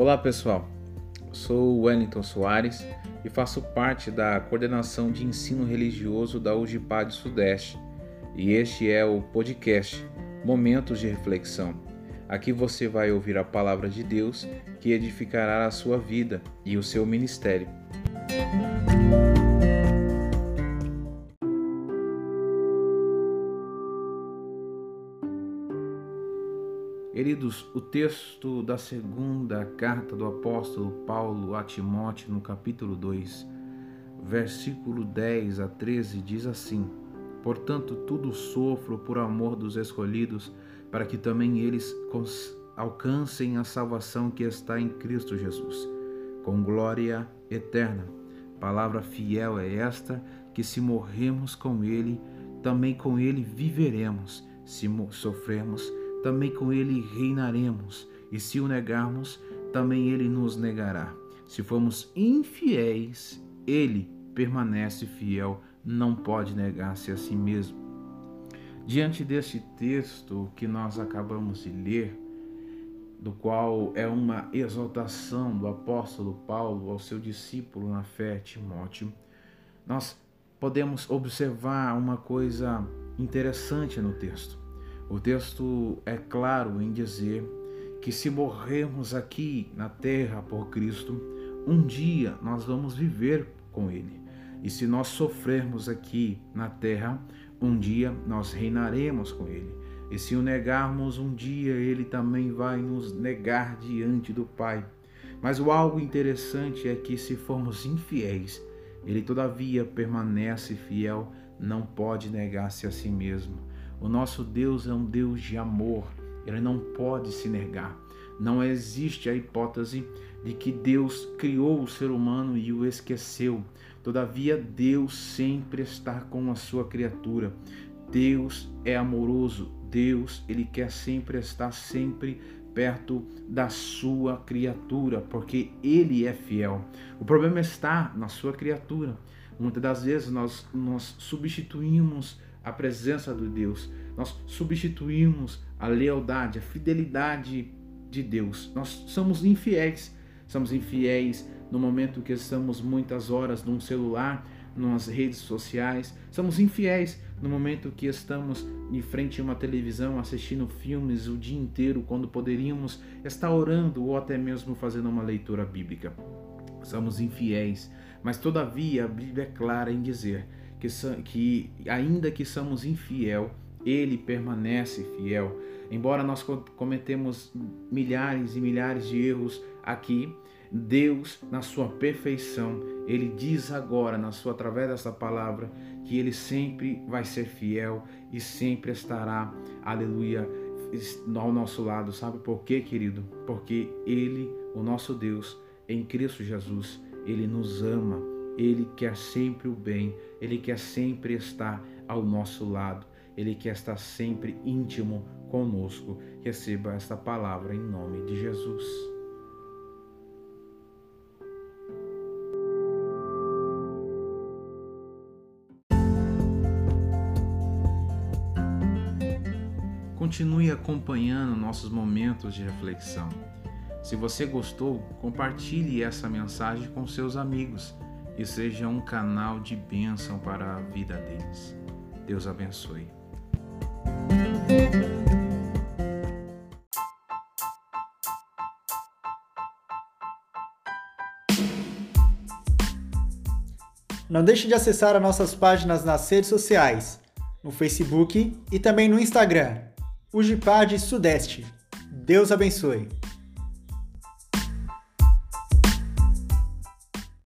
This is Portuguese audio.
Olá pessoal, sou Wellington Soares e faço parte da coordenação de ensino religioso da UGPAD Sudeste e este é o podcast Momentos de Reflexão. Aqui você vai ouvir a palavra de Deus que edificará a sua vida e o seu ministério. Queridos, o texto da segunda carta do apóstolo Paulo a Timóteo, no capítulo 2, versículo 10 a 13, diz assim: Portanto, tudo sofro por amor dos escolhidos, para que também eles alcancem a salvação que está em Cristo Jesus, com glória eterna. Palavra fiel é esta: que se morremos com Ele, também com Ele viveremos, se sofremos também com ele reinaremos, e se o negarmos, também ele nos negará. Se formos infiéis, ele permanece fiel, não pode negar-se a si mesmo. Diante deste texto que nós acabamos de ler, do qual é uma exaltação do apóstolo Paulo ao seu discípulo na fé, Timóteo, nós podemos observar uma coisa interessante no texto. O texto é claro em dizer que se morrermos aqui na terra por Cristo, um dia nós vamos viver com Ele. E se nós sofrermos aqui na terra, um dia nós reinaremos com Ele. E se o negarmos, um dia Ele também vai nos negar diante do Pai. Mas o algo interessante é que se formos infiéis, Ele todavia permanece fiel, não pode negar-se a si mesmo. O nosso Deus é um Deus de amor, ele não pode se negar. Não existe a hipótese de que Deus criou o ser humano e o esqueceu. Todavia, Deus sempre está com a sua criatura. Deus é amoroso. Deus, ele quer sempre estar sempre perto da sua criatura, porque ele é fiel. O problema está na sua criatura. Muitas das vezes nós, nós substituímos a presença de Deus, nós substituímos a lealdade, a fidelidade de Deus. Nós somos infiéis, somos infiéis no momento que estamos muitas horas num celular, nas redes sociais, somos infiéis no momento que estamos em frente a uma televisão assistindo filmes o dia inteiro, quando poderíamos estar orando ou até mesmo fazendo uma leitura bíblica. Somos infiéis, mas todavia a Bíblia é clara em dizer que, que ainda que somos infiel, ele permanece fiel. Embora nós cometemos milhares e milhares de erros aqui, Deus, na sua perfeição, ele diz agora, na sua através dessa palavra, que ele sempre vai ser fiel e sempre estará, aleluia, ao nosso lado. Sabe por quê, querido? Porque ele, o nosso Deus, em Cristo Jesus, ele nos ama ele quer sempre o bem, ele quer sempre estar ao nosso lado, ele quer estar sempre íntimo conosco. Receba esta palavra em nome de Jesus. Continue acompanhando nossos momentos de reflexão. Se você gostou, compartilhe essa mensagem com seus amigos e seja um canal de bênção para a vida deles. Deus abençoe. Não deixe de acessar as nossas páginas nas redes sociais, no Facebook e também no Instagram. O Gipad Sudeste. Deus abençoe.